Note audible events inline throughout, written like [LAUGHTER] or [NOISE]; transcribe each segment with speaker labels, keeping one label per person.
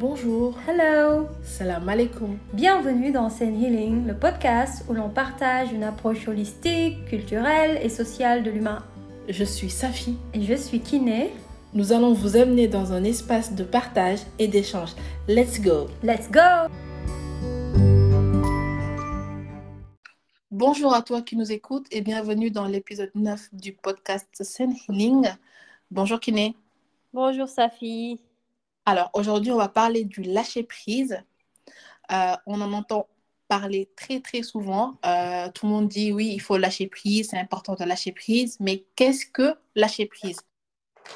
Speaker 1: Bonjour.
Speaker 2: Hello.
Speaker 1: Salam alaikum.
Speaker 2: Bienvenue dans Zen Healing, le podcast où l'on partage une approche holistique, culturelle et sociale de l'humain.
Speaker 1: Je suis Safi.
Speaker 2: Et je suis Kiné.
Speaker 1: Nous allons vous amener dans un espace de partage et d'échange. Let's go.
Speaker 2: Let's go.
Speaker 1: Bonjour à toi qui nous écoutes et bienvenue dans l'épisode 9 du podcast Zen Healing. Bonjour Kiné.
Speaker 2: Bonjour Safi.
Speaker 1: Alors aujourd'hui, on va parler du lâcher prise. Euh, on en entend parler très très souvent. Euh, tout le monde dit oui, il faut lâcher prise, c'est important de lâcher prise. Mais qu'est-ce que lâcher prise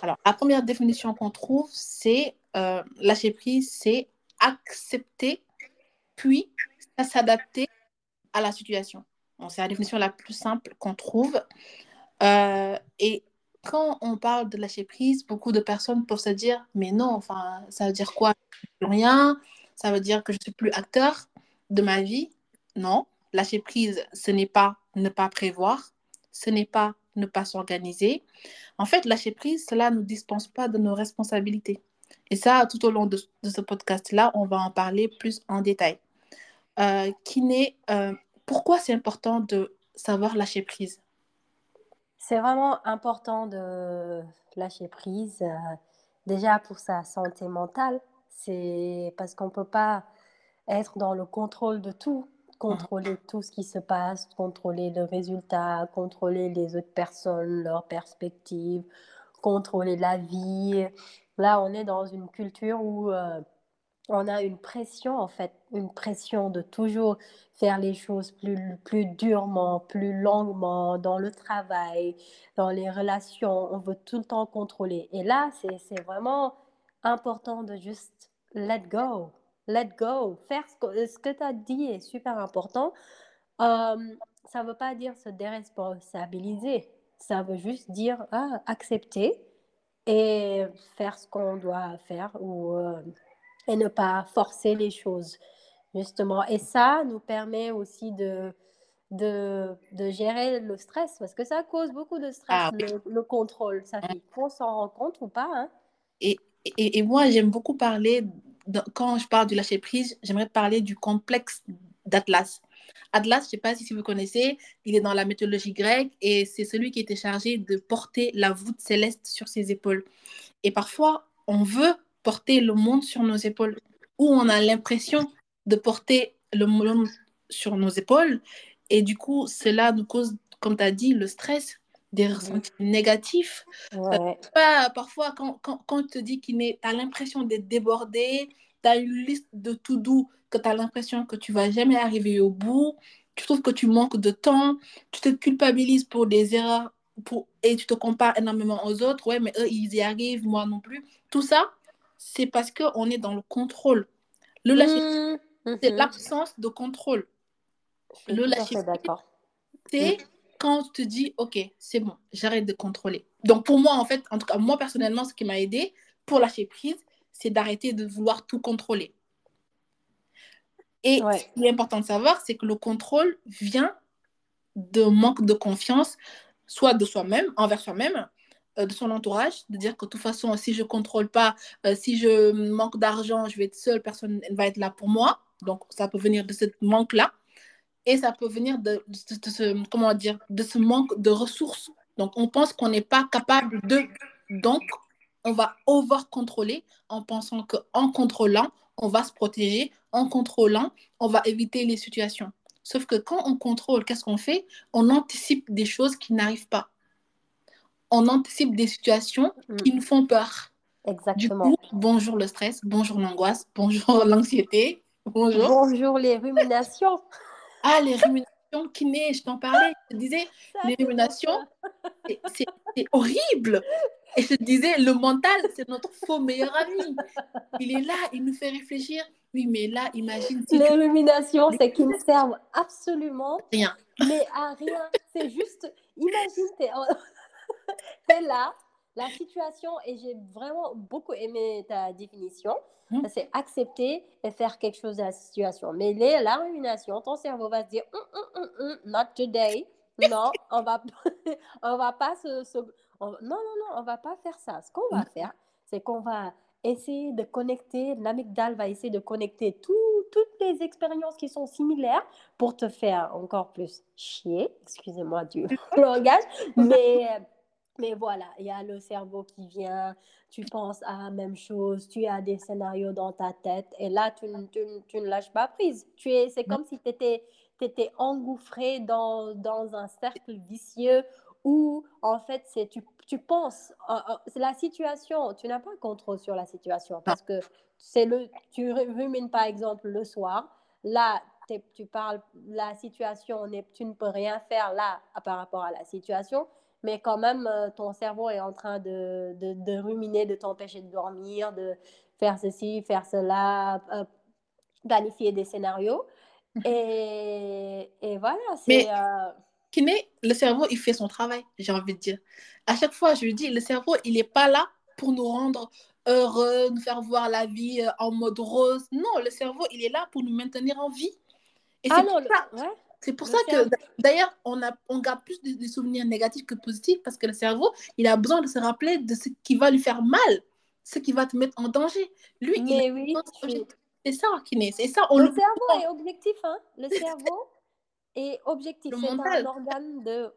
Speaker 1: Alors la première définition qu'on trouve, c'est euh, lâcher prise, c'est accepter puis s'adapter à la situation. c'est la définition la plus simple qu'on trouve. et quand on parle de lâcher prise, beaucoup de personnes peuvent se dire mais non, enfin, ça veut dire quoi? Plus rien, ça veut dire que je suis plus acteur de ma vie? Non, lâcher prise, ce n'est pas ne pas prévoir, ce n'est pas ne pas s'organiser. En fait, lâcher prise, cela ne nous dispense pas de nos responsabilités. Et ça, tout au long de, ce podcast-là, on va en parler plus en détail. Euh, euh pourquoi c'est important de savoir lâcher prise?
Speaker 2: C'est vraiment important de lâcher prise, euh, déjà pour sa santé mentale. C'est parce qu'on ne peut pas être dans le contrôle de tout, contrôler tout ce qui se passe, contrôler le résultat, contrôler les autres personnes, leurs perspectives, contrôler la vie. Là, on est dans une culture où euh, on a une pression, en fait, une pression de toujours faire les choses plus, plus durement, plus longuement, dans le travail, dans les relations. On veut tout le temps contrôler. Et là, c'est vraiment important de juste let go. Let go. Faire ce que, ce que tu as dit est super important. Euh, ça ne veut pas dire se déresponsabiliser. Ça veut juste dire ah, accepter et faire ce qu'on doit faire ou euh, et ne pas forcer les choses, justement. Et ça nous permet aussi de, de, de gérer le stress, parce que ça cause beaucoup de stress, ah le, contrôle. Ça fait qu'on s'en rend compte ou pas. Hein?
Speaker 1: Et, et, et, moi, j'aime beaucoup parler, quand je parle du lâcher-prise, j'aimerais parler du complexe d'Atlas. Atlas, je ne sais pas si vous connaissez, il est dans la mythologie grecque et c'est celui qui était chargé de porter la voûte céleste sur ses épaules. Et parfois, on veut porter le monde sur nos épaules, où on a l'impression de porter le monde sur nos épaules. Et du coup, cela nous cause, comme tu as dit, le stress, des ressentis négatifs. pas, parfois, quand, quand, quand on te dit qu'il tu as l'impression d'être débordé, tu as une liste de tout doux, que tu as l'impression que tu vas jamais arriver au bout, tu trouves que tu manques de temps, tu te culpabilises pour des erreurs pour, et tu te compares énormément aux autres. Ouais, mais eux, ils y arrivent, moi non plus. Tout ça, c'est parce qu'on est dans le contrôle. Le lâcher mmh, c'est mmh. l'absence de contrôle.
Speaker 2: Le lâcher
Speaker 1: c'est mmh. quand tu te dis, OK, c'est bon, j'arrête de contrôler. Donc pour moi, en fait, en tout cas, moi personnellement, ce qui m'a aidé pour lâcher prise, c'est d'arrêter de vouloir tout contrôler. Et ce qui est important de savoir, c'est que le contrôle vient de manque de confiance, soit de soi-même, envers soi-même, de son entourage, de dire que de toute façon, si je ne contrôle pas, euh, si je manque d'argent, je vais être seule, personne ne va être là pour moi. Donc, ça peut venir de ce manque-là. Et ça peut venir de, ce, comment dire, de ce manque de ressources. Donc, on pense qu'on n'est pas capable de. Donc, on va over-contrôler en pensant qu'en contrôlant, on va se protéger. En contrôlant, on va éviter les situations. Sauf que quand on contrôle, qu'est-ce qu'on fait? On anticipe des choses qui n'arrivent pas on anticipe des situations mm. qui nous font peur.
Speaker 2: Exactement.
Speaker 1: Du coup, bonjour le stress, bonjour l'angoisse, bonjour [LAUGHS] l'anxiété, bonjour.
Speaker 2: Bonjour les ruminations.
Speaker 1: Ah, les ruminations, kiné, je t'en parlais. Je te disais, [LAUGHS] les ruminations, c'est horrible. Et je te disais, le mental, c'est notre faux meilleur ami. Il est là, il nous fait réfléchir. Oui, mais là, imagine.
Speaker 2: les ruminations, c'est qu'ils ne servent absolument rien. Mais à rien. C'est juste, imagine, [LAUGHS] là, la situation, et j'ai vraiment beaucoup aimé ta définition, mmh. c'est accepter et faire quelque chose de la situation. Mais les, la rumination, ton cerveau va se dire, hum, hum, hum, not today. Non, on va, [LAUGHS] on va pas se, non, non, non, on va pas faire ça. Ce qu'on va mmh. faire, c'est qu'on va essayer de connecter, l'amygdale va essayer de connecter toutes les expériences qui sont similaires pour te faire encore plus chier, excusez-moi du [LAUGHS] langage, mais, mais voilà, il y a le cerveau qui vient, tu penses à la même chose, tu as des scénarios dans ta tête et là, tu, tu, tu ne lâches pas prise. Tu es, c'est comme si tu étais, étais engouffré dans, dans un cercle vicieux où en fait c'est tu, tu penses c'est la situation. Tu n'as pas contrôle sur la situation parce que c'est le tu rumines par exemple le soir. Là tu parles la situation tu ne peux rien faire là par rapport à la situation mais quand même euh, ton cerveau est en train de, de, de ruminer de t'empêcher de dormir de faire ceci faire cela euh, planifier des scénarios mhm. et, et voilà c'est euh,
Speaker 1: kiné, le cerveau, il fait son travail, j'ai envie de dire. À chaque fois, je lui dis, le cerveau, il n'est pas là pour nous rendre heureux, nous faire voir la vie euh, en mode rose. Non, le cerveau, il est là pour nous maintenir en vie. Et ah c'est pour, ça, que, d'ailleurs, on, a, on garde plus des, souvenirs négatifs que positifs parce que le cerveau, il a besoin de se rappeler de ce qui va lui faire mal, ce qui va te mettre en danger. Lui, il oui, c'est ça, Kiné. C'est ça.
Speaker 2: le cerveau est objectif. Hein. Le [LAUGHS] cerveau, et objectif, c'est un organe de,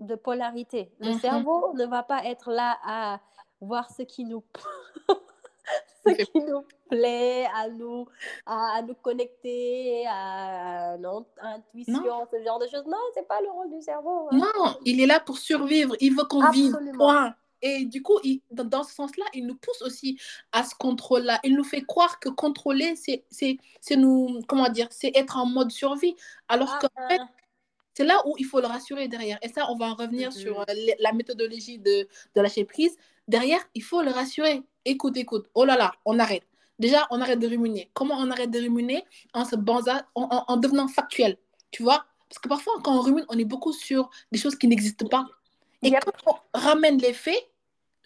Speaker 2: de polarité. Le mhm. cerveau ne va pas être là à voir ce qui nous, [LAUGHS] [LAUGHS] ce qui nous plaît, à nous, à, nous connecter, à notre intuition, ce genre de choses. Non, c'est pas le rôle du cerveau.
Speaker 1: Hein. Non, il est là pour survivre. Il veut qu'on vive. Point. Et du coup, il, dans, ce sens-là, il nous pousse aussi à ce contrôle-là. Il nous fait croire que contrôler, c'est nous, comment dire, c'est être en mode survie. Alors que ah, ah. c'est là où il faut le rassurer derrière. Et ça, on va en revenir mm-hmm. sur euh, la méthodologie de, de lâcher prise. Derrière, il faut le rassurer. Écoute, écoute. Oh là là, on arrête. Déjà, on arrête de ruminer. Comment on arrête de ruminer En se banza, en, en devenant factuel. Tu vois? Parce que parfois, quand on rumine, on est beaucoup sur des choses qui n'existent pas. Et quand on ramène les faits,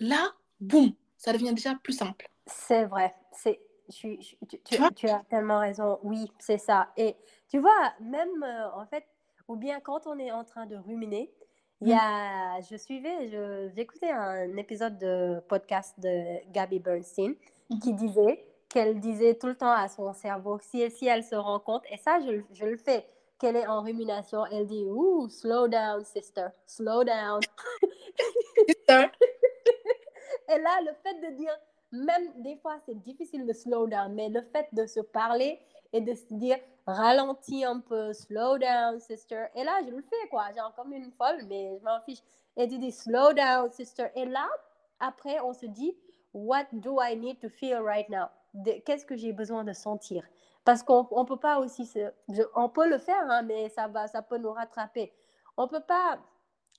Speaker 1: là, boum, ça devient déjà plus simple.
Speaker 2: C'est vrai. C'est, tu, tu, as tellement raison. Oui, c'est ça. Et tu vois, même euh, en fait, ou bien quand on est en train de ruminer, il y a, je suivais, j'écoutais un épisode de podcast de Gabby Bernstein mm-hmm. qui disait qu'elle disait tout le temps à son cerveau, si, si elle se rend compte, et ça, je, je le fais, qu'elle est en rumination, elle dit, ouh, slow down, sister, slow down. [LAUGHS] Et là, le fait de dire, même des fois, c'est difficile de slow down, mais le fait de se parler et de se dire, ralentis un peu, slow down, sister. Et là, je le fais, quoi. Genre comme une folle, mais je m'en fiche. Et tu dis, slow down, sister. Et là, après, on se dit, what do I need to feel right now? Qu'est-ce que j'ai besoin de sentir? Parce qu'on ne peut pas aussi, on peut le faire, hein, mais ça, va, ça peut nous rattraper. On ne peut pas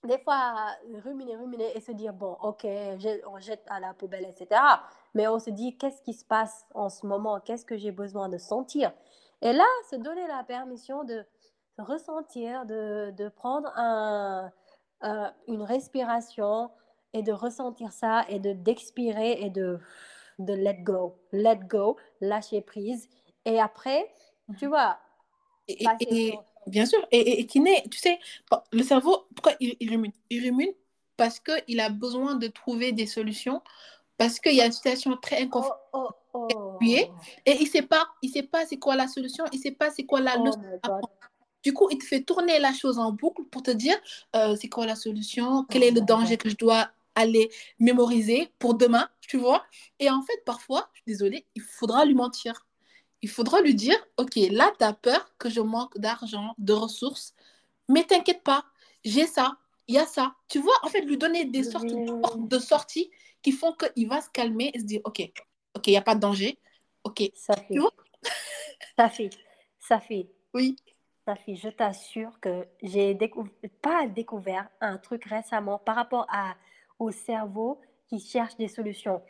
Speaker 2: des fois, ruminer, ruminer et se dire, bon, ok, on jette à la poubelle, etc. Mais on se dit, qu'est-ce qui se passe en ce moment? Qu'est-ce que j'ai besoin de sentir? Et là, se donner la permission de ressentir, de, de prendre un, euh, une respiration et de ressentir ça et de d'expirer et de, de let go. Let go, lâcher prise. Et après, tu mhm. vois,
Speaker 1: et, Bien sûr. Et, et, kiné, tu sais, le cerveau, pourquoi il, il rumine Il rumine parce qu'il a besoin de trouver des solutions, parce qu'il y a une situation très inconfortable. Oh, oh, oh. Et il ne sait pas, il sait pas c'est quoi la solution, il ne sait pas c'est quoi la leçon. Du coup, il te fait tourner la chose en boucle pour te dire euh, c'est quoi la solution, quel est le danger que je dois aller mémoriser pour demain, tu vois. Et en fait, parfois, je suis désolée, il faudra lui mentir il faudra lui dire, OK, là, tu as peur que je manque d'argent, de ressources, mais t'inquiète pas, j'ai ça, il y a ça. Tu vois, en fait, lui donner des sortes de sorties qui font qu'il va se calmer et se dire, OK, OK, il n'y a pas de danger. OK.
Speaker 2: Ça fait. Ça fait. Ça fait.
Speaker 1: Oui.
Speaker 2: Ça fait. Je t'assure que j'ai découvert, pas découvert un truc récemment par rapport à, au cerveau qui cherche des solutions.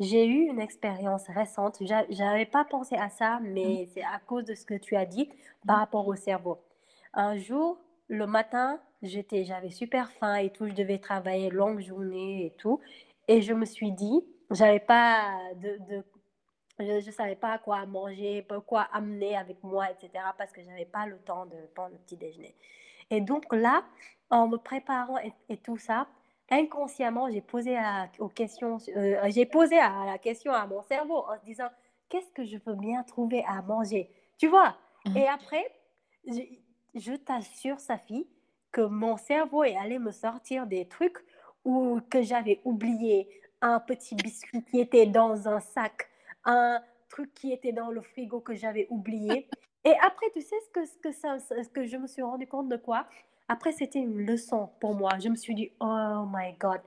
Speaker 2: J'ai eu une expérience récente. Je n'avais pas pensé à ça, mais mmh. c'est à cause de ce que tu as dit par mmh. rapport au cerveau. Un jour, le matin, j'étais, j'avais super faim et tout. Je devais travailler longue journée et tout. Et je me suis dit, j'avais pas de, je ne savais pas quoi manger, quoi amener avec moi, etc. Parce que je n'avais pas le temps de prendre le petit déjeuner. Et donc là, en me préparant et tout ça, inconsciemment, j'ai posé, à, aux questions, euh, j'ai posé à, la question à mon cerveau en se disant, qu'est-ce que je peux bien trouver à manger? Tu vois? Mhm. Et après, je, je t'assure, Safi, que mon cerveau est allé me sortir des trucs ou que j'avais oublié. Un petit biscuit qui était dans un sac, un truc qui était dans le frigo que j'avais oublié. Et après, tu sais ce que, ce que, ça, que je me suis rendu compte de quoi? Après, c'était une leçon pour moi. Je me suis dit, oh my God.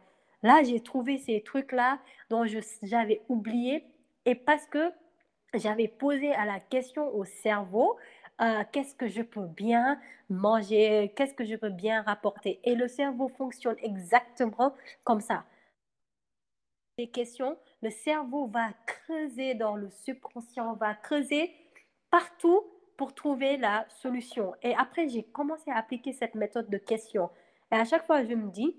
Speaker 2: Là, j'ai trouvé ces trucs-là dont j'avais oublié. Et parce que j'avais posé à la question au cerveau, euh, qu'est-ce que je peux bien manger, qu'est-ce que je peux bien rapporter? Et le cerveau fonctionne exactement comme ça. Les questions, le cerveau va creuser dans le subconscient, va creuser partout pour trouver la solution. Et après, j'ai commencé à appliquer cette méthode de question. Et à chaque fois, je me dis,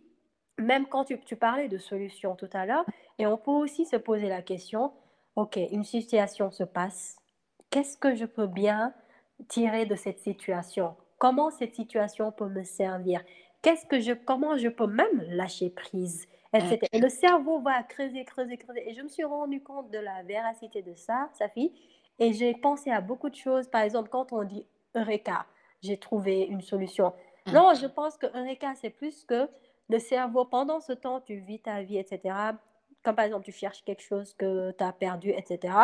Speaker 2: même quand tu, tu parlais de solution tout à l'heure, et on peut aussi se poser la question, OK, une situation se passe, qu'est-ce que je peux bien tirer de cette situation? Comment cette situation peut me servir? Qu'est-ce que je, comment je peux même lâcher prise? Etc. Et le cerveau va creuser, creuser, creuser. Et je me suis rendu compte de la véracité de ça, sa fille. Et j'ai pensé à beaucoup de choses. Par exemple, quand on dit Eureka, j'ai trouvé une solution. Mm. Non, je pense que Eureka, c'est plus que le cerveau, pendant ce temps, tu vis ta vie, etc. Comme par exemple, tu cherches quelque chose que tu as perdu, etc.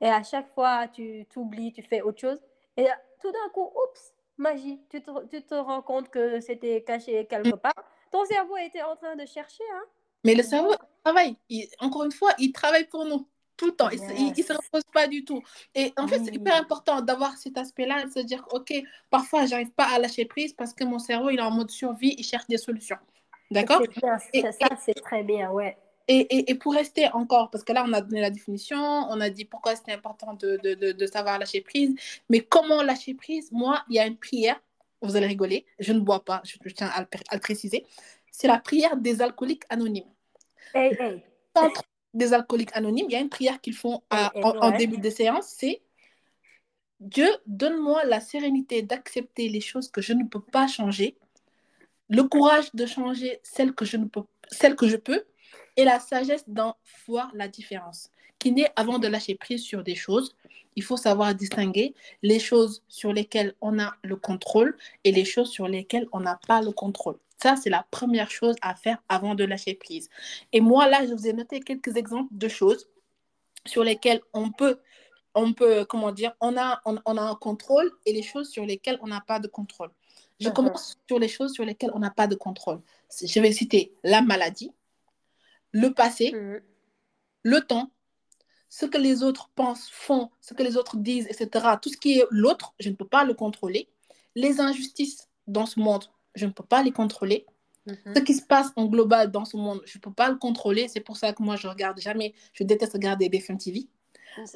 Speaker 2: Et à chaque fois, tu t'oublies, tu fais autre chose. Et tout d'un coup, oups, magie, tu te, tu te rends compte que c'était caché quelque mm. part. Ton cerveau était en train de chercher. Hein?
Speaker 1: Mais le cerveau travaille. encore une fois, il travaille pour nous tout le temps. Il ne se repose pas du tout. Et en fait, c'est hyper important d'avoir cet aspect-là, de se dire, OK, parfois, je n'arrive pas à lâcher prise parce que mon cerveau, il est en mode survie, il cherche des solutions. D'accord?
Speaker 2: Ça, c'est très bien, ouais.
Speaker 1: Et, et, et, pour rester encore, parce que là, on a donné la définition, on a dit pourquoi c'était important de, de, de, savoir lâcher prise, mais comment lâcher prise? Moi, il y a une prière, vous allez rigoler, je ne bois pas, je, tiens à le, à le préciser, c'est la prière des alcooliques anonymes.
Speaker 2: Hey, hey
Speaker 1: des alcooliques anonymes, il y a une prière qu'ils font en, début de séance, c'est Dieu, donne-moi la sérénité d'accepter les choses que je ne peux pas changer, le courage de changer celles que je, ne peux, celles que je peux, et la sagesse d'en voir la différence. Qui naît avant de lâcher prise sur des choses. Il faut savoir distinguer les choses sur lesquelles on a le contrôle et les choses sur lesquelles on n'a pas le contrôle. Ça, c'est la première chose à faire avant de lâcher prise. Et moi, là, je vous ai noté quelques exemples de choses sur lesquelles on peut, on peut comment dire, on a, on, a un contrôle et les choses sur lesquelles on n'a pas de contrôle. Je commence sur les choses sur lesquelles on n'a pas de contrôle. Je vais citer la maladie, le passé, mmh. le temps, ce que les autres pensent, font, ce que les autres disent, etc. Tout ce qui est l'autre, je ne peux pas le contrôler. Les injustices dans ce monde, je ne peux pas les contrôler. Mhm. Ce qui se passe en global dans ce monde, je ne peux pas le contrôler. C'est pour ça que moi, je regarde jamais, je déteste regarder BFM TV.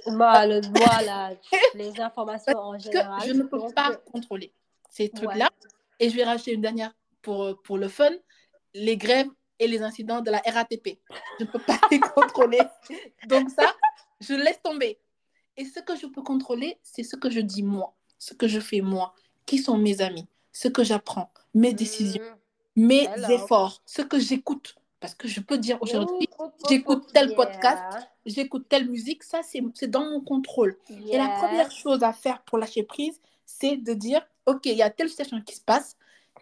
Speaker 2: Moi, le, [LAUGHS] les informations en général.
Speaker 1: je ne peux pas contrôler ces trucs-là. Et je vais racheter une dernière pour, pour le fun les grèves et les incidents de la RATP. Je ne peux pas [LAUGHS] les contrôler. Donc, ça, je laisse tomber. Et ce que je peux contrôler, c'est ce que je dis moi, ce que je fais moi, qui sont mes amis, ce que j'apprends, mes décisions, mmh. mes efforts, ce que j'écoute. Parce que je peux dire aujourd'hui, j'écoute tel podcast, j'écoute telle musique, ça c'est dans mon contrôle. Et la première chose à faire pour lâcher prise, c'est de dire, OK, il y a telle situation qui se passe,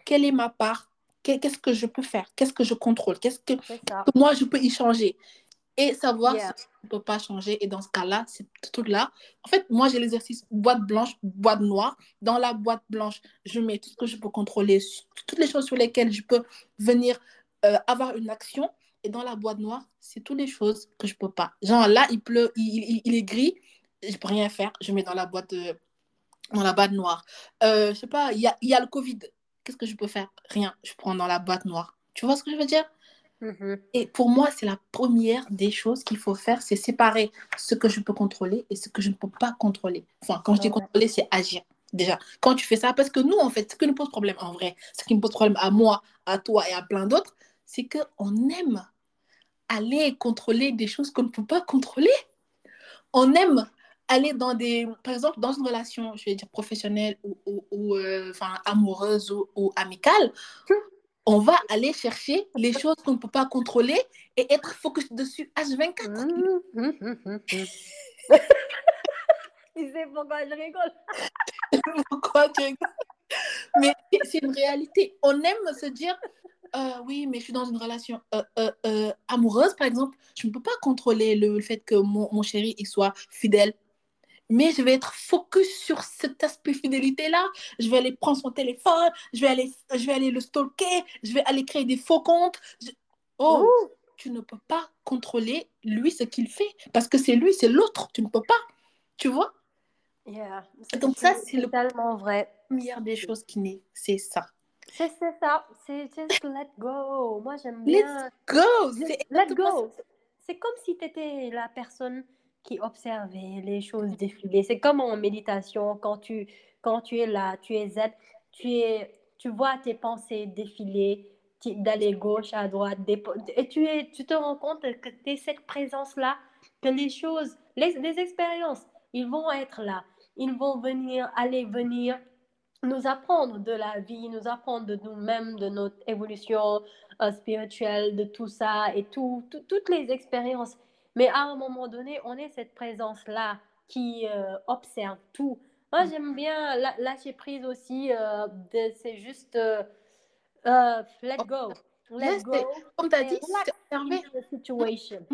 Speaker 1: quelle est ma part? Qu'est-ce que je peux faire? Qu'est-ce que je contrôle? Qu'est-ce que, que, moi je peux y changer? Et savoir si on ne peut pas changer. Et dans ce cas-là, c'est tout là En fait, moi, j'ai l'exercice boîte blanche, boîte noire. Dans la boîte blanche, je mets tout ce que je peux contrôler, toutes les choses sur lesquelles je peux venir euh, avoir une action. Et dans la boîte noire, c'est toutes les choses que je ne peux pas. Genre là, il pleut, il, il, est gris, je ne peux rien faire. Je mets dans la boîte, euh, dans la boîte noire. Euh, je sais pas, il y a, y a le Covid. Qu'est-ce que je peux faire? Rien. Je prends dans la boîte noire. Tu vois ce que je veux dire? Mm-hmm. Et pour moi, c'est la première des choses qu'il faut faire, c'est séparer ce que je peux contrôler et ce que je ne peux pas contrôler. Enfin, quand je dis contrôler, c'est agir. Déjà, quand tu fais ça, parce que nous, en fait, ce qui nous pose problème en vrai, ce qui me pose problème à moi, à toi et à plein d'autres, c'est qu'on aime aller contrôler des choses qu'on ne peut pas contrôler. On aime aller dans des, par exemple, dans une relation, je vais dire professionnelle ou, ou, euh, amoureuse ou, ou amicale, on va aller chercher les choses qu'on ne peut pas contrôler et être focus dessus H24.
Speaker 2: Mmh, mmh, mmh, [LAUGHS] tu sais pourquoi je rigole? [LAUGHS]
Speaker 1: Pourquoi tu rigoles? Mais c'est une réalité. On aime se dire, euh, oui, mais je suis dans une relation euh, euh, amoureuse, par exemple. Je ne peux pas contrôler le, fait que mon, mon, chéri il soit fidèle. Mais je vais être focus sur cet aspect fidélité-là. Je vais aller prendre son téléphone, je vais aller, je vais aller le stalker, je vais aller créer des faux comptes. Oh, tu ne peux pas contrôler lui ce qu'il fait parce que c'est lui, c'est l'autre. Tu ne peux pas. Tu vois?
Speaker 2: Yeah.
Speaker 1: Donc ça, c'est le
Speaker 2: tellement vrai.
Speaker 1: première des choses qui naît, c'est ça.
Speaker 2: C'est ça, c'est just let go. Moi, j'aime bien.
Speaker 1: Let's go.
Speaker 2: let go. C'est comme si tu étais la personne qui observait les choses défiler. C'est comme en méditation, quand tu, quand tu es là, tu es zen, tu, es, tu vois tes pensées défiler, d'aller gauche à droite, et tu, es, tu te rends compte que tu es cette présence-là, que les choses, les, expériences, ils vont être là. Ils vont venir, aller venir, nous apprendre de la vie, nous apprendre de nous-mêmes, de notre évolution euh, spirituelle, de tout ça et tout, toutes les expériences. Mais à un moment donné, on est cette présence-là qui euh, observe tout. Moi, j'aime bien lâcher prise aussi. Euh, c'est juste let go. Let go.
Speaker 1: Comme tu as dit,
Speaker 2: situation.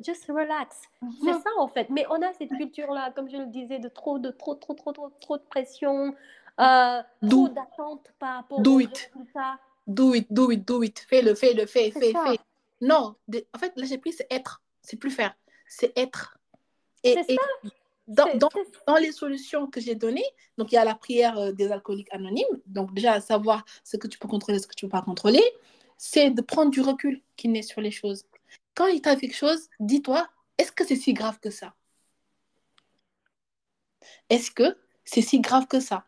Speaker 2: Just relax. C'est ça en fait. Mais on a cette culture-là, comme je le disais, de trop, de trop, trop, trop, trop, trop de pression, euh, trop d'attente par rapport
Speaker 1: do it. Do it, do it, do it. Fais-le, fais-le, fais, fais, fais. Non, en fait, lâcher prise, c'est être. C'est plus faire. C'est être.
Speaker 2: Et, et
Speaker 1: dans, dans, dans, les solutions que j'ai données, donc il y a la prière euh, des alcooliques anonymes. Donc déjà, savoir ce que tu peux contrôler, ce que tu ne peux pas contrôler c'est de prendre du recul qui naît sur les choses. Quand il t'arrive quelque chose, dis-toi, est-ce que c'est si grave que ça? Est-ce que c'est si grave que ça?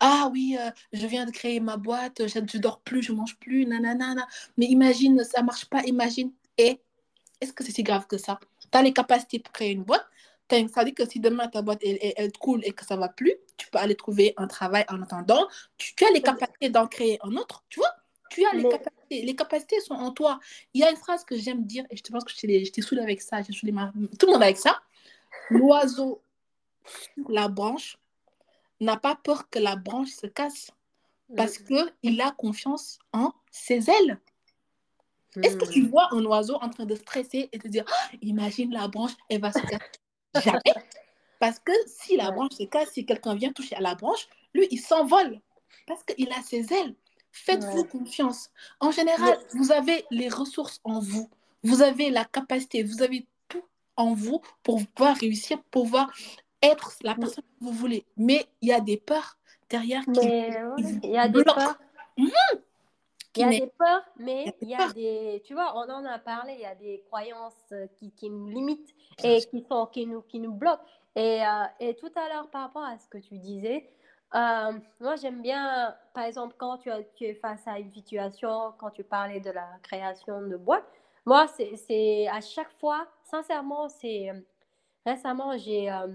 Speaker 1: Ah oui, euh, je viens de créer ma boîte, je, ne dors plus, je mange plus, nanana. Mais imagine, ça marche pas, imagine. Et est-ce que c'est si grave que ça? Tu as les capacités pour créer une boîte. Ça dit que si demain ta boîte elle, elle, coule et que ça va plus, tu peux aller trouver un travail en attendant. Tu, tu as les capacités d'en créer un autre, tu vois? Tu as les capacités. Les capacités sont en toi. Il y a une phrase que j'aime dire, et je pense que j'étais saoulée avec ça, j'ai saoulé tout le monde avec ça. L'oiseau sur la branche n'a pas peur que la branche se casse parce mm. qu'il a confiance en ses ailes. Est-ce que tu mm. vois un oiseau en train de stresser et te dire oh, Imagine la branche, elle va se casser [LAUGHS] Jamais? Parce que si la branche se casse, si quelqu'un vient toucher à la branche, lui, il s'envole parce qu'il a ses ailes. Faites-vous confiance. En général, vous avez les ressources en vous. Vous avez la capacité, vous avez tout en vous pour pouvoir réussir, pour pouvoir être la personne que vous voulez. Mais il y a des peurs derrière qui
Speaker 2: Il y a des peurs. Mhm. Il y a des peurs, mais il y a des, tu vois, on en a parlé, il y a des croyances euh, qui, qui nous limitent et qui, sont, qui, nous, qui nous bloquent. Et, euh, et tout à l'heure, par rapport à ce que tu disais, euh, moi, j'aime bien, par exemple, quand tu, tu, es face à une situation, quand tu parlais de la création de boîte, moi, c'est à chaque fois, sincèrement, c'est récemment, j'ai euh,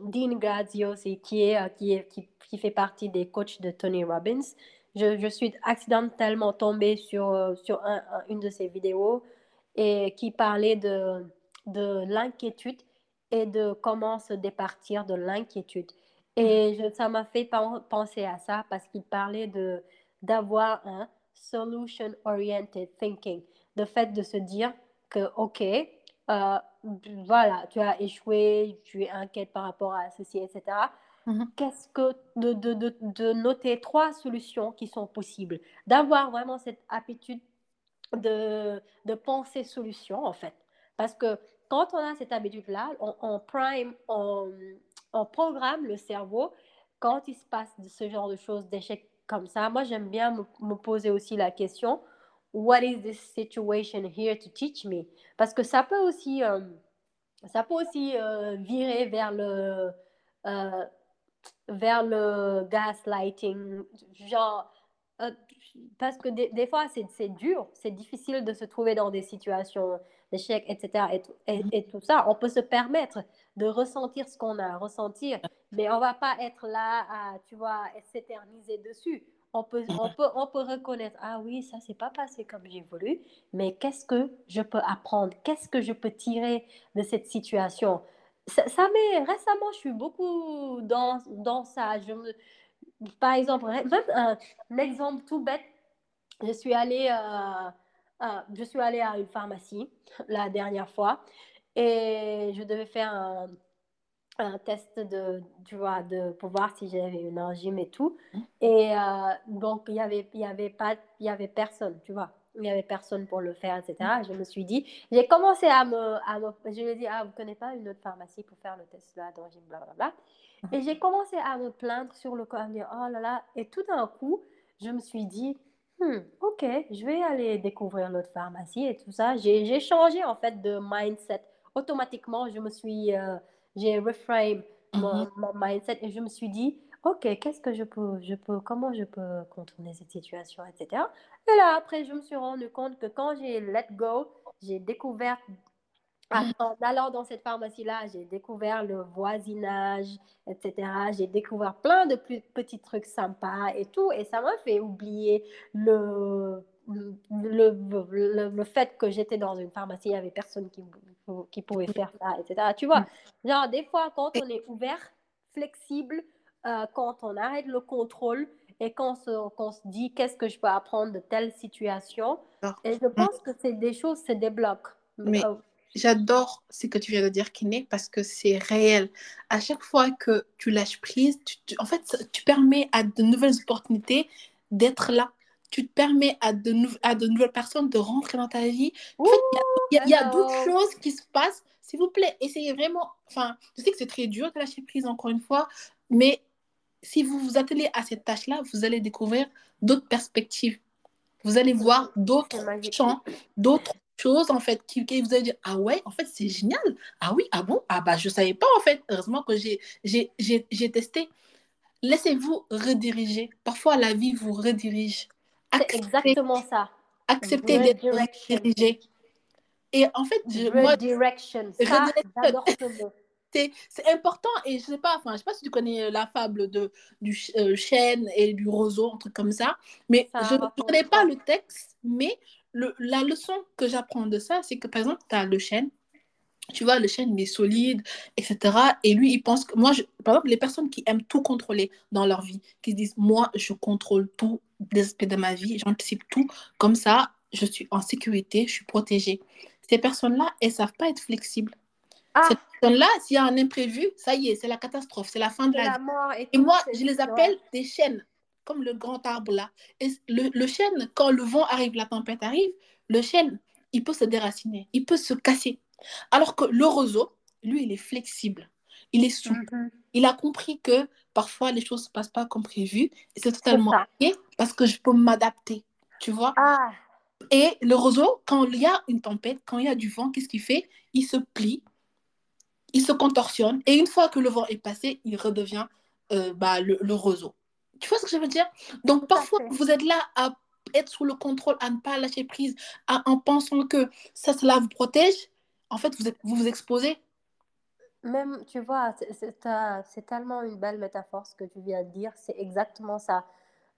Speaker 2: Dean Graziosi qui, est, qui, est, qui, qui, fait partie des coachs de Tony Robbins. Je, je suis accidentellement tombée sur, sur une de ses vidéos et qui parlait de, de l'inquiétude et de comment se départir de l'inquiétude. Et ça m'a fait penser à ça parce qu'il parlait de d'avoir un solution oriented thinking, le fait de se dire que ok, euh, voilà, tu as échoué, tu es inquiète par rapport à ceci, etc. Mm-hmm. Qu'est-ce que de, de, de, de, noter trois solutions qui sont possibles, d'avoir vraiment cette habitude de, de penser solution en fait, parce que quand on a cette habitude-là, on, prime, on, programme le cerveau quand il se passe ce genre de choses, d'échecs comme ça. Moi, j'aime bien me, poser aussi la question, What is this situation here to teach me? Parce que ça peut aussi, euh, ça peut aussi euh, virer vers le, euh, vers le gaslighting, genre, parce que des, fois, c'est dur, c'est difficile de se trouver dans des situations d'échec, etc. Et, et, tout ça, on peut se permettre de ressentir ce qu'on a à ressentir, mais on va pas être là à, tu vois, s'éterniser dessus. on peut, on peut, on peut reconnaître, ah oui, ça s'est pas passé comme j'ai voulu, mais qu'est-ce que je peux apprendre? Qu'est-ce que je peux tirer de cette situation? Ça, récemment, je suis beaucoup dans, dans ça. Je me, par exemple, un, exemple tout bête, je suis allée, euh, euh, je suis allée à une pharmacie [LAUGHS] la dernière fois et je devais faire un, un test de, tu vois, de, pour voir si j'avais une angine et tout. Mmh. Et euh, donc, il n'y avait, y avait, pas, y avait personne, tu vois. Il n'y avait personne pour le faire, etc. Mmh. Je me suis dit, j'ai commencé à me, à me, Je lui ai dit, ah, vous ne connaissez pas une autre pharmacie pour faire le test là, d'angine, blablabla. Mmh. Et j'ai commencé à me plaindre sur le corps, à me dire, oh là là. Et tout d'un coup, je me suis dit, hmm, ok, je vais aller découvrir l'autre pharmacie et tout ça. J'ai changé en fait de mindset. Automatiquement, je me suis. Euh, j'ai reframe mon, mon, mindset et je me suis dit, OK, qu'est-ce que je peux, je peux, comment je peux contourner cette situation, etc. Et là, après, je me suis rendu compte que quand j'ai let go, j'ai découvert, en allant dans cette pharmacie-là, j'ai découvert le voisinage, etc. J'ai découvert plein de petits trucs sympas et tout. Et ça m'a fait oublier le le, le, fait que j'étais dans une pharmacie, il n'y avait personne qui, qui pouvait faire ça, etc. Tu vois, genre des fois, quand on est ouvert, flexible, euh, quand on arrête le contrôle et qu'on se, se dit qu'est-ce que je peux apprendre de telle situation, et je pense que c'est des choses se débloquent.
Speaker 1: Mais euh, j'adore ce que tu viens de dire, Kiné, parce que c'est réel. À chaque fois que tu lâches prise, en fait, tu permets à de nouvelles opportunités d'être là tu te permets à de, à de nouvelles personnes de rentrer dans ta vie. il y a, d'autres choses qui se passent. S'il vous plaît, essayez vraiment. Enfin, je sais que c'est très dur de lâcher prise, encore une fois, mais si vous vous attelez à cette tâche-là, vous allez découvrir d'autres perspectives. Vous allez voir d'autres champs, d'autres choses, en fait, qui, qui, vous allez dire Ah ouais, en fait, c'est génial. Ah oui, ah bon? Ah bah, je ne savais pas, en fait. Heureusement que j'ai testé. Laissez-vous rediriger. Parfois, la vie vous redirige.
Speaker 2: C'est exactement ça.
Speaker 1: Accepter d'être dirigé. Et en fait, je,
Speaker 2: moi, direction. Ça,
Speaker 1: c'est important et je sais pas enfin je sais pas si tu connais la fable de du euh, chêne et du roseau un truc comme ça mais je ne connais pas le texte mais le, la leçon que j'apprends de ça c'est que par exemple tu as le chêne tu vois, le chêne, il est solide, etc. Et lui, il pense que moi, je, par exemple, les personnes qui aiment tout contrôler dans leur vie, qui se disent, moi, je contrôle tous les aspects de ma vie, j'anticipe tout, comme ça, je suis en sécurité, je suis protégée. Ces personnes-là, elles ne savent pas être flexibles. Ah. Ces personnes-là, s'il y a un imprévu, ça y est, c'est la catastrophe, c'est la fin de la, vie. Et, moi, je les appelle des chênes, comme le grand arbre là. Et le, le chêne, quand le vent arrive, la tempête arrive, le chêne, il peut se déraciner, il peut se casser alors que le roseau, lui, il est flexible, il est souple. Mhm. Il a compris que parfois les choses ne se passent pas comme prévu et c'est totalement ok parce que je peux m'adapter, tu vois. Ah. Et le roseau, quand il y a une tempête, quand il y a du vent, qu'est-ce qu'il fait? Il se plie, il se contorsionne et une fois que le vent est passé, il redevient euh, bah, le, roseau. Tu vois ce que je veux dire? Donc parfois, vous êtes là à être sous le contrôle, à ne pas lâcher prise, en pensant que ça, cela vous protège en fait, vous, vous vous exposez.
Speaker 2: Même, tu vois, c'est tellement une belle métaphore ce que tu viens de dire. C'est exactement ça.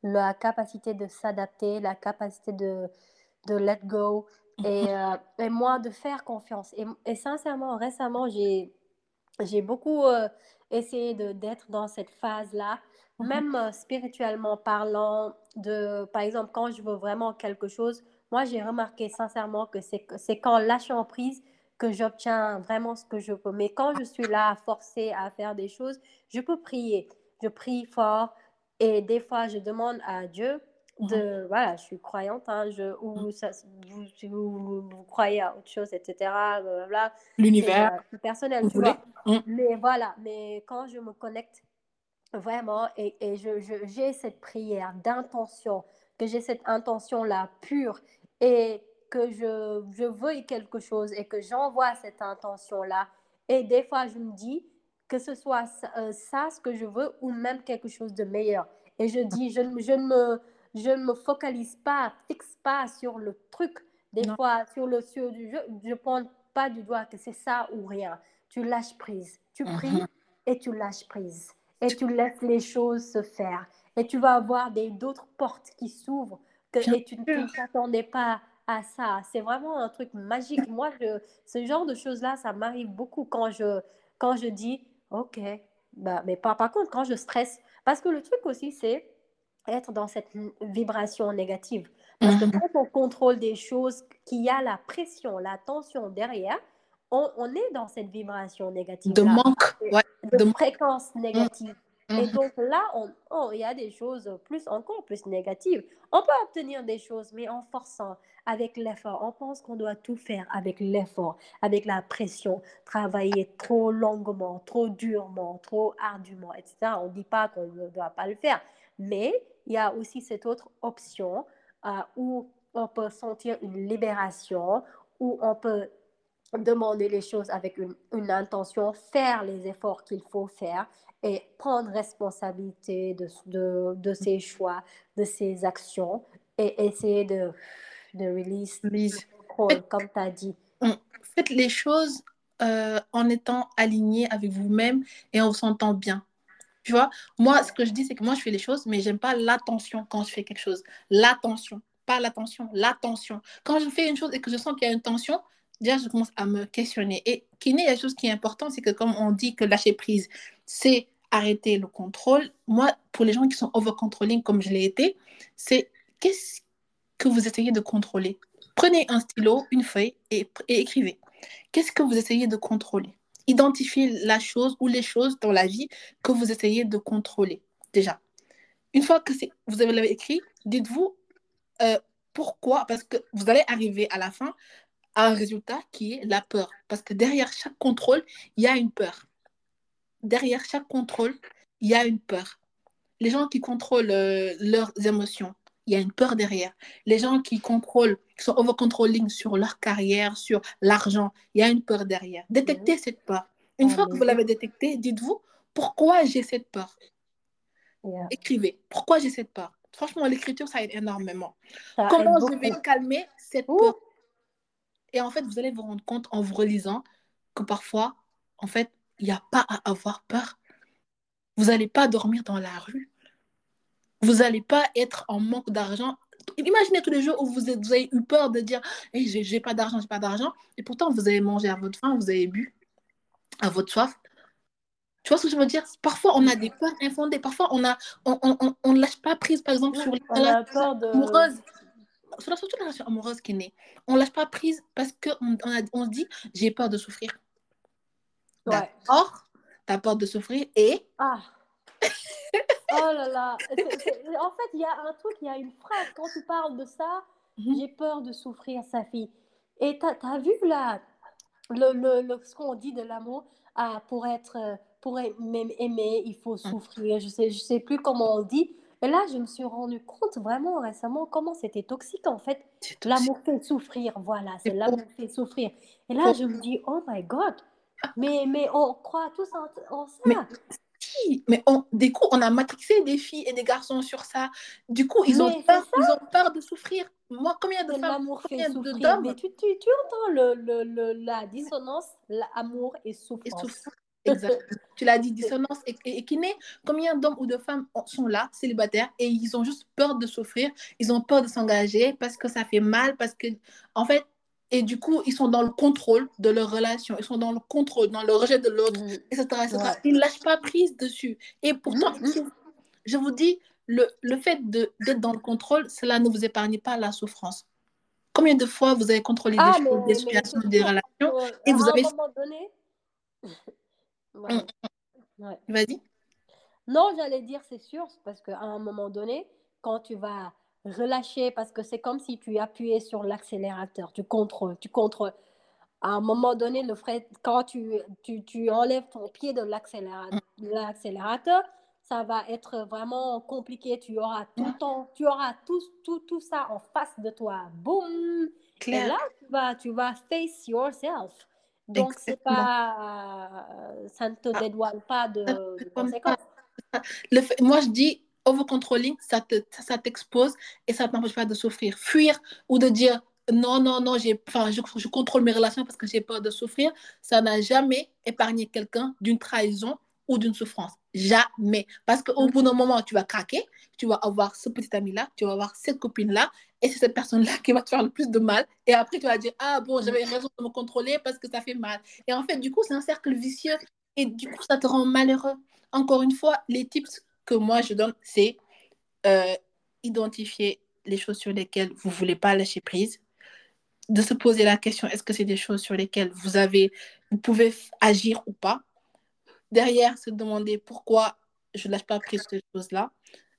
Speaker 2: La capacité de s'adapter, la capacité de, de let go et, euh, et moi de faire confiance. Et, et sincèrement, récemment, j'ai beaucoup euh, essayé d'être dans cette phase-là, mhm. même euh, spirituellement parlant. De, par exemple, quand je veux vraiment quelque chose, moi, j'ai remarqué sincèrement que c'est quand lâchant prise que j'obtiens vraiment ce que je peux. Mais quand je suis là, forcée à faire des choses, je peux prier. Je prie fort et des fois, je demande à Dieu de... Voilà, je suis croyante, hein, je, ou ça, vous, vous, vous, croyez à autre chose, etc.
Speaker 1: L'univers.
Speaker 2: Euh, personnel, tu vois. Mm. Mais voilà, mais quand je me connecte vraiment et, et j'ai je, cette prière d'intention, que j'ai cette intention-là pure et que je, je veuille quelque chose et que j'envoie cette intention-là. Et des fois, je me dis que ce soit euh, ça, ce que je veux ou même quelque chose de meilleur. Et je dis, je, je, ne, me, je ne me focalise pas, fixe pas sur le truc. Des fois, sur le sur du jeu, je ne pointe pas du doigt que c'est ça ou rien. Tu lâches prise. Tu pries mhm. et tu lâches prise. Et tu laisses les choses se faire. et tu vas avoir d'autres portes qui s'ouvrent que, et tu ne t'attendais pas à ça. C'est vraiment un truc magique. Moi, je, ce genre de choses-là, ça m'arrive beaucoup quand je, quand je dis, OK, bah, mais pas, par contre, quand je stresse, parce que le truc aussi, c'est être dans cette vibration négative. Parce que mhm. quand on contrôle des choses, qu'il y a la pression, la tension derrière, on, on est dans cette vibration négative.
Speaker 1: De manque,
Speaker 2: de, fréquence négative. Et mhm. donc là, oh, il y a des choses plus encore plus négatives. On peut obtenir des choses, mais en forçant, avec l'effort. On pense qu'on doit tout faire avec l'effort, avec la pression, travailler trop longuement, trop durement, trop ardument, etc. On ne dit pas qu'on ne doit pas le faire, mais il y a aussi cette autre option euh, où on peut sentir une libération, où on peut demander les choses avec une, une intention, faire les efforts qu'il faut faire et prendre responsabilité de, de, de, ses choix, de ses actions et essayer de, de release, release. comme tu as dit.
Speaker 1: Faites les choses euh, en étant aligné avec vous-même et en vous sentant bien. Tu vois, moi, ce que je dis, c'est que moi, je fais les choses, mais j'aime pas l'attention quand je fais quelque chose. L'attention, pas l'attention, l'attention. Quand je fais une chose et que je sens qu'il y a une tension, déjà, je commence à me questionner. Et kiné, la chose qui est importante, c'est que comme on dit que lâcher prise, c'est arrêter le contrôle. Moi, pour les gens qui sont over-controlling comme je l'ai été, c'est qu'est-ce que vous essayez de contrôler? Prenez un stylo, une feuille et écrivez. Qu'est-ce que vous essayez de contrôler? Identifiez la chose ou les choses dans la vie que vous essayez de contrôler. Déjà, une fois que vous avez écrit, dites-vous euh, pourquoi, parce que vous allez arriver à la fin à un résultat qui est la peur. Parce que derrière chaque contrôle, il y a une peur derrière chaque contrôle, il y a une peur. Les gens qui contrôlent euh, leurs émotions, il y a une peur derrière. Les gens qui contrôlent, qui sont over-controlling sur leur carrière, sur l'argent, il y a une peur derrière. Détectez mhm. cette peur. Une fois que vous l'avez détectée, dites-vous, pourquoi j'ai cette peur? Écrivez, pourquoi j'ai cette peur? Franchement, l'écriture, ça aide énormément. Comment je vais calmer cette peur? Et en fait, vous allez vous rendre compte en vous relisant que parfois, en fait, il n'y a pas à avoir peur. Vous n'allez pas dormir dans la rue. Vous n'allez pas être en manque d'argent. Imaginez tous les jours où vous, avez eu peur de dire hey, j'ai pas d'argent, j'ai pas d'argent. Et pourtant, vous avez mangé à votre faim, vous avez bu à votre soif. Tu vois ce que je veux dire? Parfois, on a des peurs infondées. Parfois, on ne on, on, on, lâche pas prise, par exemple, sur la relation de... amoureuse. Sur la, surtout la relation amoureuse qui est née. On ne lâche pas prise parce qu'on on, on se dit j'ai peur de souffrir. D'accord? Tu as peur de souffrir et.
Speaker 2: Ah [LAUGHS] Oh là là En fait, il y a un truc, il y a une phrase, quand tu parles de ça, mhm. j'ai peur de souffrir, sa fille. Et tu as, vu là, le, le, ce qu'on dit de l'amour ah, pour être pour aimer, il faut souffrir. Je sais, je sais plus comment on dit. Et là, je me suis rendu compte vraiment récemment comment c'était toxique en fait. L'amour fait souffrir, voilà, c'est l'amour fait souffrir. Et là, je me dis, oh my God, mais, mais on croit tous en, ça.
Speaker 1: Mais, mais on, coup, on a matrixé des filles et des garçons sur ça. Du coup, ils, ont peur, ils ont peur de souffrir. Moi, combien de femmes,
Speaker 2: combien d'hommes tu, tu, tu, entends le, le, la dissonance, l'amour et souffrance.
Speaker 1: Exact. [LAUGHS] tu l'as dit, dissonance et, et, qui naît. Combien d'hommes ou de femmes sont là, célibataires, et ils ont juste peur de souffrir, ils ont peur de s'engager parce que ça fait mal, parce que, en fait, et du coup, ils sont dans le contrôle de leur relation, ils sont dans le contrôle, dans le rejet de l'autre, mm. etc., Ils ne lâchent pas prise dessus. Et pourtant, mm. je vous dis, le, le fait d'être dans le contrôle, cela ne vous épargne pas la souffrance. Combien de fois vous avez contrôlé des ah, choses, des situations, des relations, et vous avez...
Speaker 2: À un moment donné... [LAUGHS]
Speaker 1: Mm, Vas-y.
Speaker 2: Non, j'allais dire, c'est sûr, parce qu'à un moment donné, quand tu vas relâcher parce que c'est comme si tu appuyais sur l'accélérateur, tu contrôles, tu contrôles. À un moment donné, le frais, quand tu, tu, tu enlèves ton pied de l'accélérateur, ça va être vraiment compliqué. Tu auras tout tu auras tout, tout, tout ça en face de toi. Boum! Et là, tu vas, tu vas face yourself. Donc, c'est pas, ça ne te ah. dédouane pas de, de conséquences.
Speaker 1: Le fait, moi, je dis, over-controlling, ça t'expose te, ça et ça ne t'empêche pas de souffrir. Fuir ou de dire non, non, non, enfin, je, je, contrôle mes relations parce que j'ai peur de souffrir, ça n'a jamais épargné quelqu'un d'une trahison ou d'une souffrance. Jamais. Parce qu'au bout d'un moment, tu vas craquer, tu vas avoir ce petit ami-là, tu vas avoir cette copine-là, et c'est cette personne-là [LAUGHS] qui va te faire le plus de mal. Et après, tu vas dire, ah bon, j'avais raison de me contrôler parce que ça fait mal. Et en fait, du coup, c'est un cercle vicieux. Et du coup, ça te rend malheureux. Encore une fois, les tips que moi, je donne, c'est euh, identifier les choses sur lesquelles vous ne voulez pas lâcher prise, de se poser la question, est-ce que c'est des choses sur lesquelles vous avez, vous pouvez agir ou pas? Derrière, se demander pourquoi je ne lâche pas prise ces choses-là.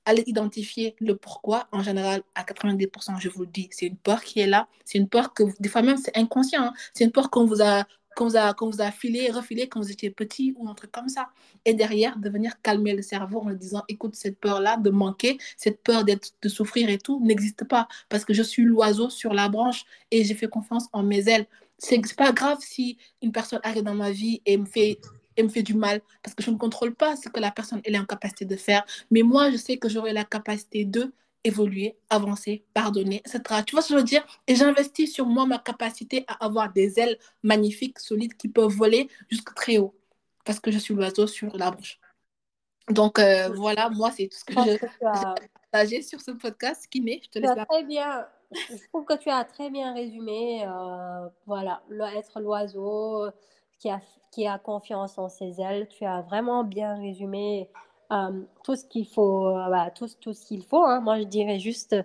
Speaker 1: Aller identifier le pourquoi. En général, à 90%, je vous le dis, c'est une peur qui est là. C'est une peur que, des fois même, c'est inconscient. Hein. C'est une peur qu'on vous a qu'on vous, a, filé, refilé quand vous étiez petit ou un truc comme ça. Et derrière, de venir calmer le cerveau en disant, écoute, cette peur-là de manquer, cette peur de souffrir et tout, n'existe pas parce que je suis l'oiseau sur la branche et j'ai fait confiance en mes ailes. C'est pas grave si une personne arrive dans ma vie et me fait me fait du mal parce que je ne contrôle pas ce que la personne elle est en capacité de faire. Mais moi, je sais que j'aurai la capacité de évoluer, avancer, pardonner, etc. Tu vois ce que je veux dire? Et j'investis sur moi ma capacité à avoir des ailes magnifiques, solides, qui peuvent voler jusqu'à très haut parce que je suis l'oiseau sur la branche. Donc euh, voilà, moi, c'est tout ce que je partager sur ce podcast. Qui je
Speaker 2: te laisse. Très bien. Je trouve que tu as très bien résumé. Euh, voilà, être l'oiseau, qui a, qui a confiance en ses ailes. Tu as vraiment bien résumé euh, tout ce qu'il faut. Euh, bah, tout, tout, ce qu'il faut. Hein. Moi, je dirais juste,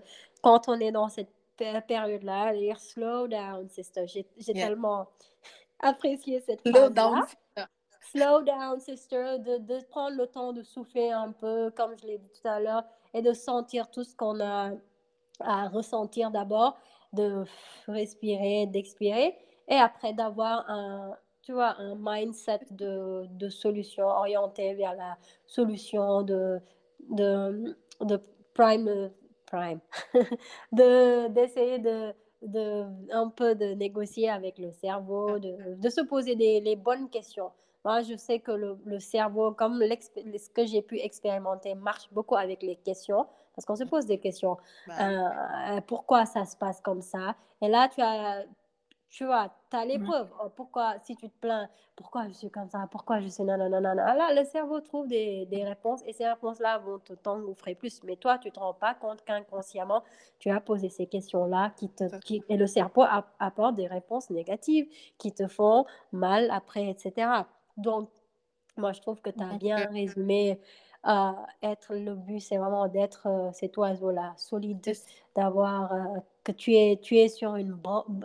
Speaker 2: quand on est dans cette période-là, dire slow down, sister. J'ai tellement [LAUGHS] apprécié cette slow down. Slow down, sister, de, de, prendre le temps de souffler un peu, comme je l'ai dit tout à l'heure, et de sentir tout ce qu'on a à ressentir d'abord, de respirer, d'expirer, et après d'avoir un, tu vois, un mindset de, de solution orienté vers la solution de, de, de prime, prime. [LAUGHS] de, d'essayer de, de, un peu de négocier avec le cerveau, de, de se poser des, les bonnes questions. Moi, je sais que le, le cerveau, comme ce que j'ai pu expérimenter, marche beaucoup avec les questions, parce qu'on se pose des questions. Bah euh, pourquoi ça se passe comme ça? Et là, tu as, tu vois, tu as l'épreuve. Oh, pourquoi, si tu te plains, pourquoi je suis comme ça, pourquoi je suis nanana. Là, le cerveau trouve des, des réponses et ces réponses-là vont te t'engouffrer plus. Mais toi, tu ne te rends pas compte qu'inconsciemment, tu as posé ces questions-là qui te, qui, et le cerveau apporte des réponses négatives qui te font mal après, etc. Donc, moi, je trouve que tu as bien résumé être le but, c'est vraiment d'être euh, cet oiseau-là, solide, d'avoir euh, que tu es, tu es sur une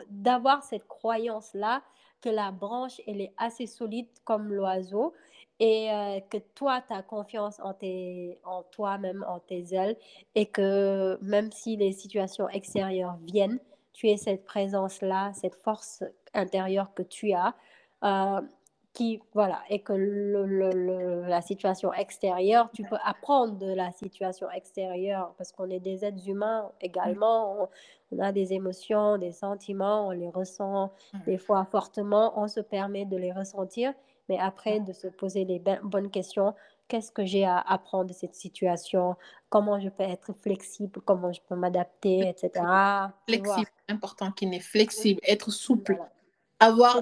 Speaker 2: d'avoir cette croyance-là que la branche, elle est assez solide comme l'oiseau et euh, que toi, tu as confiance en, tes, en toi-même, en tes ailes et que même si les situations extérieures viennent, tu es cette présence-là, cette force intérieure que tu as qui, voilà, et que le, la situation extérieure, tu peux apprendre de la situation extérieure parce qu'on est des êtres humains également, on, a des émotions, des sentiments, on les ressent des fois fortement, on se permet de les ressentir, mais après de se poser les bonnes questions, qu'est-ce que j'ai à apprendre de cette situation, comment je peux être flexible, comment je peux m'adapter, etc.
Speaker 1: Flexible, important qu'il est flexible, être souple, avoir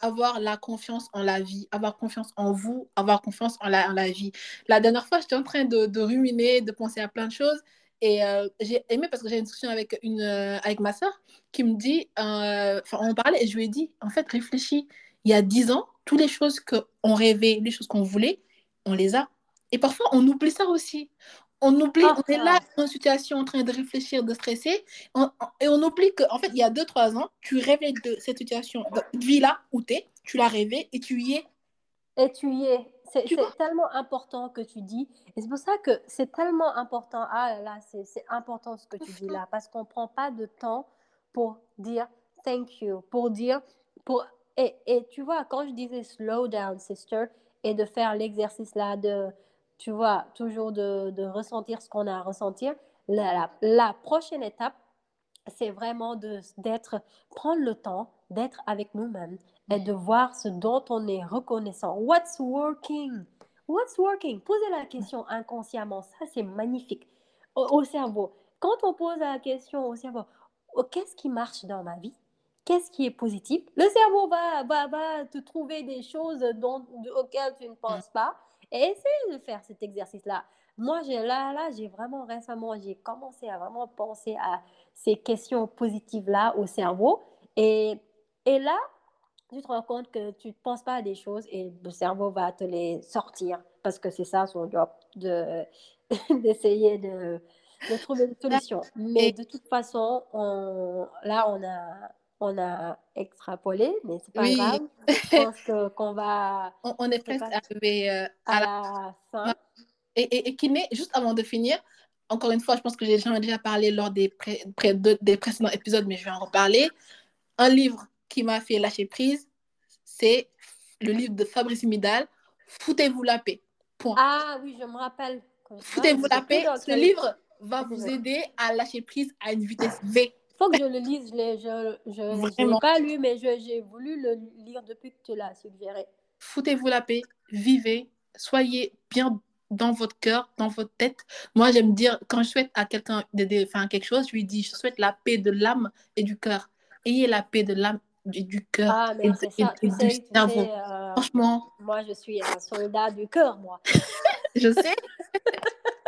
Speaker 1: avoir la confiance en la vie, avoir confiance en vous, avoir confiance en la, la vie. La dernière fois, j'étais en train de, de, ruminer, de penser à plein de choses. Et euh, j'ai aimé parce que j'ai une discussion avec, une, euh, avec ma soeur qui me dit, euh, enfin, on parlait et je lui ai dit, en fait, réfléchis, il y a dix ans, toutes les choses qu'on rêvait, les choses qu'on voulait, on les a. Et parfois, on oublie ça aussi on oublie, on est là dans une situation en train de réfléchir, de stresser, et on oublie qu'en en fait, il y a 2-3 ans, tu rêvais de cette situation, de vie-là où tu es, tu l'as rêvé et tu y es.
Speaker 2: Et tu y es. C'est tellement important que tu dis. Et c'est pour ça que c'est tellement important. Ah là, c'est important ce que tu dis là, parce qu'on ne prend pas de temps pour dire thank you, pour dire. Pour... Et, et tu vois, quand je disais slow down, sister, et de faire l'exercice là de tu vois, toujours de, de ressentir ce qu'on a à ressentir. La, la, prochaine étape, c'est vraiment d'être, prendre le temps d'être avec nous-mêmes et de voir ce dont on est reconnaissant. What's working? What's working? Poser la question inconsciemment, ça c'est magnifique au, cerveau. Quand on pose la question au cerveau, oh, qu'est-ce qui marche dans ma vie? Qu'est-ce qui est positif? Le cerveau va, va, va te trouver des choses dont, auxquelles tu ne penses pas Et essayez de faire cet exercice-là. Moi, j'ai, là, là, j'ai vraiment récemment, j'ai commencé à vraiment penser à ces questions positives-là au cerveau. Et, et là, tu te rends compte que tu ne penses pas à des choses et le cerveau va te les sortir parce que c'est ça son job, de, [LAUGHS] d'essayer de, de, trouver une [LAUGHS] solution. Mais de toute façon, on, là, on a, on a extrapolé, mais c'est pas grave. [LAUGHS] Je pense qu'on va.
Speaker 1: On, est presque arrivé euh, à, la fin. Et, et, et Kiné, juste avant de finir, encore une fois, je pense que j'en ai déjà parlé lors des, pré, des précédents épisodes, mais je vais en reparler. Un livre qui m'a fait lâcher prise, c'est le livre de Fabrice Midal, Foutez-vous la paix.
Speaker 2: Point. Ah oui, je me rappelle.
Speaker 1: Foutez-vous la paix. Ce livre? va vous aider à lâcher prise à une vitesse V.
Speaker 2: Faut que je le lise. Je ne l'ai pas lu, mais j'ai voulu le lire depuis que tu l'as suggéré.
Speaker 1: Foutez-vous la paix, vivez, soyez bien dans votre cœur, dans votre tête. Moi, j'aime dire, quand je souhaite à quelqu'un de faire quelque chose, je lui dis, je souhaite la paix de l'âme et du cœur. Ayez la paix de l'âme et du cœur ah, et, du cerveau.
Speaker 2: Euh, Franchement. Moi, je suis un soldat du cœur, moi. [LAUGHS]
Speaker 1: je sais. [LAUGHS]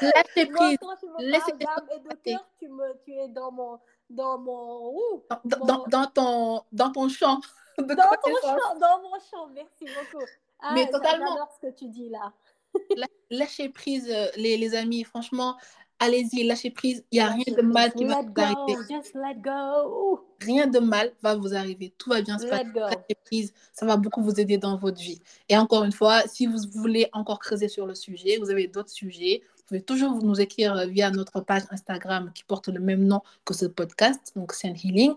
Speaker 1: Lâchez prise.
Speaker 2: Laissez et de cœur, tu, me, tu es dans mon... Dans mon,
Speaker 1: dans, Dans, dans, ton, dans ton champ.
Speaker 2: dans ton champ, dans mon champ, merci beaucoup. Ah, Mais totalement. J'adore ce que tu dis là.
Speaker 1: Lâchez prise, euh, les, les amis. Franchement, allez-y, lâchez prise. Il n'y a rien de mal qui va vous arriver.
Speaker 2: Just let go.
Speaker 1: Rien de mal va vous arriver. Tout va bien se passer. Lâchez prise. Ça va beaucoup vous aider dans votre vie. Et encore une fois, si vous voulez encore creuser sur le sujet, vous avez d'autres sujets, pouvez toujours nous écrire via notre page Instagram qui porte le même nom que ce podcast, donc Saint Healing.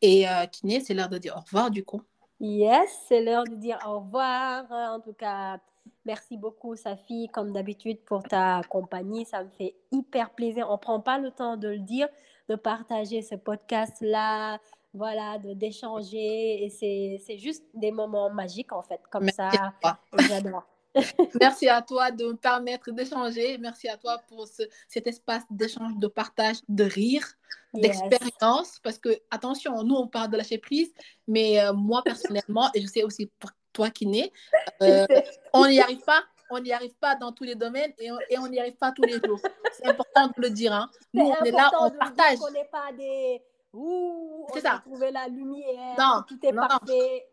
Speaker 1: Et euh, Kiné, c'est l'heure de dire au revoir du coup.
Speaker 2: Yes, c'est l'heure de dire au revoir. En tout cas, Merci beaucoup, Safi, comme d'habitude, pour ta compagnie. Ça me fait hyper plaisir. On ne prend pas le temps de le dire, de partager ce podcast-là, voilà, d'échanger. Et c'est juste des moments magiques, en fait, comme ça. J'adore. [LAUGHS]
Speaker 1: Merci à toi de me permettre d'échanger. Merci à toi pour ce, cet espace d'échange, de partage, de rire, d'expérience. Parce que, attention, nous, on parle de lâcher prise, mais euh, moi, personnellement, et je sais aussi pour toi qui euh, [LAUGHS] on n'y arrive pas. On n'y arrive pas dans tous les domaines et on n'y arrive pas tous les jours. C'est important de le dire. Hein. Nous, on est là, on partage.
Speaker 2: On n'est pas des. Ouh, on ça. a trouvé la lumière, non, tout est parfait.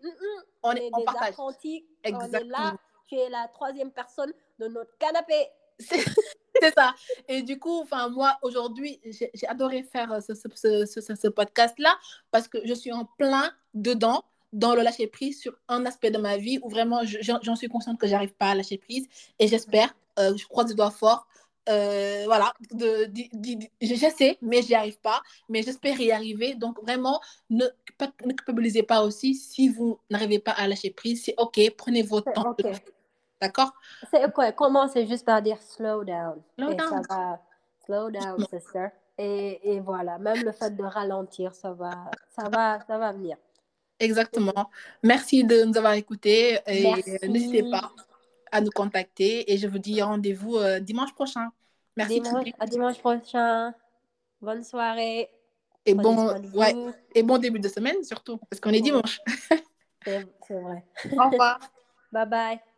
Speaker 2: On, est, des partage. apprentis. Exactement. On est là, tu es la troisième personne de notre canapé. [LAUGHS]
Speaker 1: C'est ça. Et du coup, enfin, moi, aujourd'hui, j'ai adoré faire ce, ce, ce, ce podcast-là parce que je suis en plein dedans dans le lâcher prise sur un aspect de ma vie où vraiment j'en suis consciente que j'arrive pas à lâcher prise et j'espère, euh, je crois je dois fort, euh, voilà, de, de, je, sais, mais j'y arrive pas, mais j'espère y arriver. Donc vraiment, ne, ne culpabilisez pas aussi si vous n'arrivez pas à lâcher prise, c'est ok, prenez votre temps. D'accord?
Speaker 2: C'est quoi? Commencez juste par dire slow down? Slow down. Ça va, slow down, sister. Et, et, voilà, même le fait de ralentir, ça va, ça va, ça va venir.
Speaker 1: Exactement. Merci de nous avoir écoutés et n'hésitez pas à nous contacter et je vous dis rendez-vous euh, dimanche prochain.
Speaker 2: Merci. à dimanche prochain. Bonne soirée.
Speaker 1: Et bon, ouais, et bon début de semaine surtout, parce qu'on est dimanche.
Speaker 2: c'est vrai.
Speaker 1: Au revoir. [LAUGHS]
Speaker 2: Bye bye.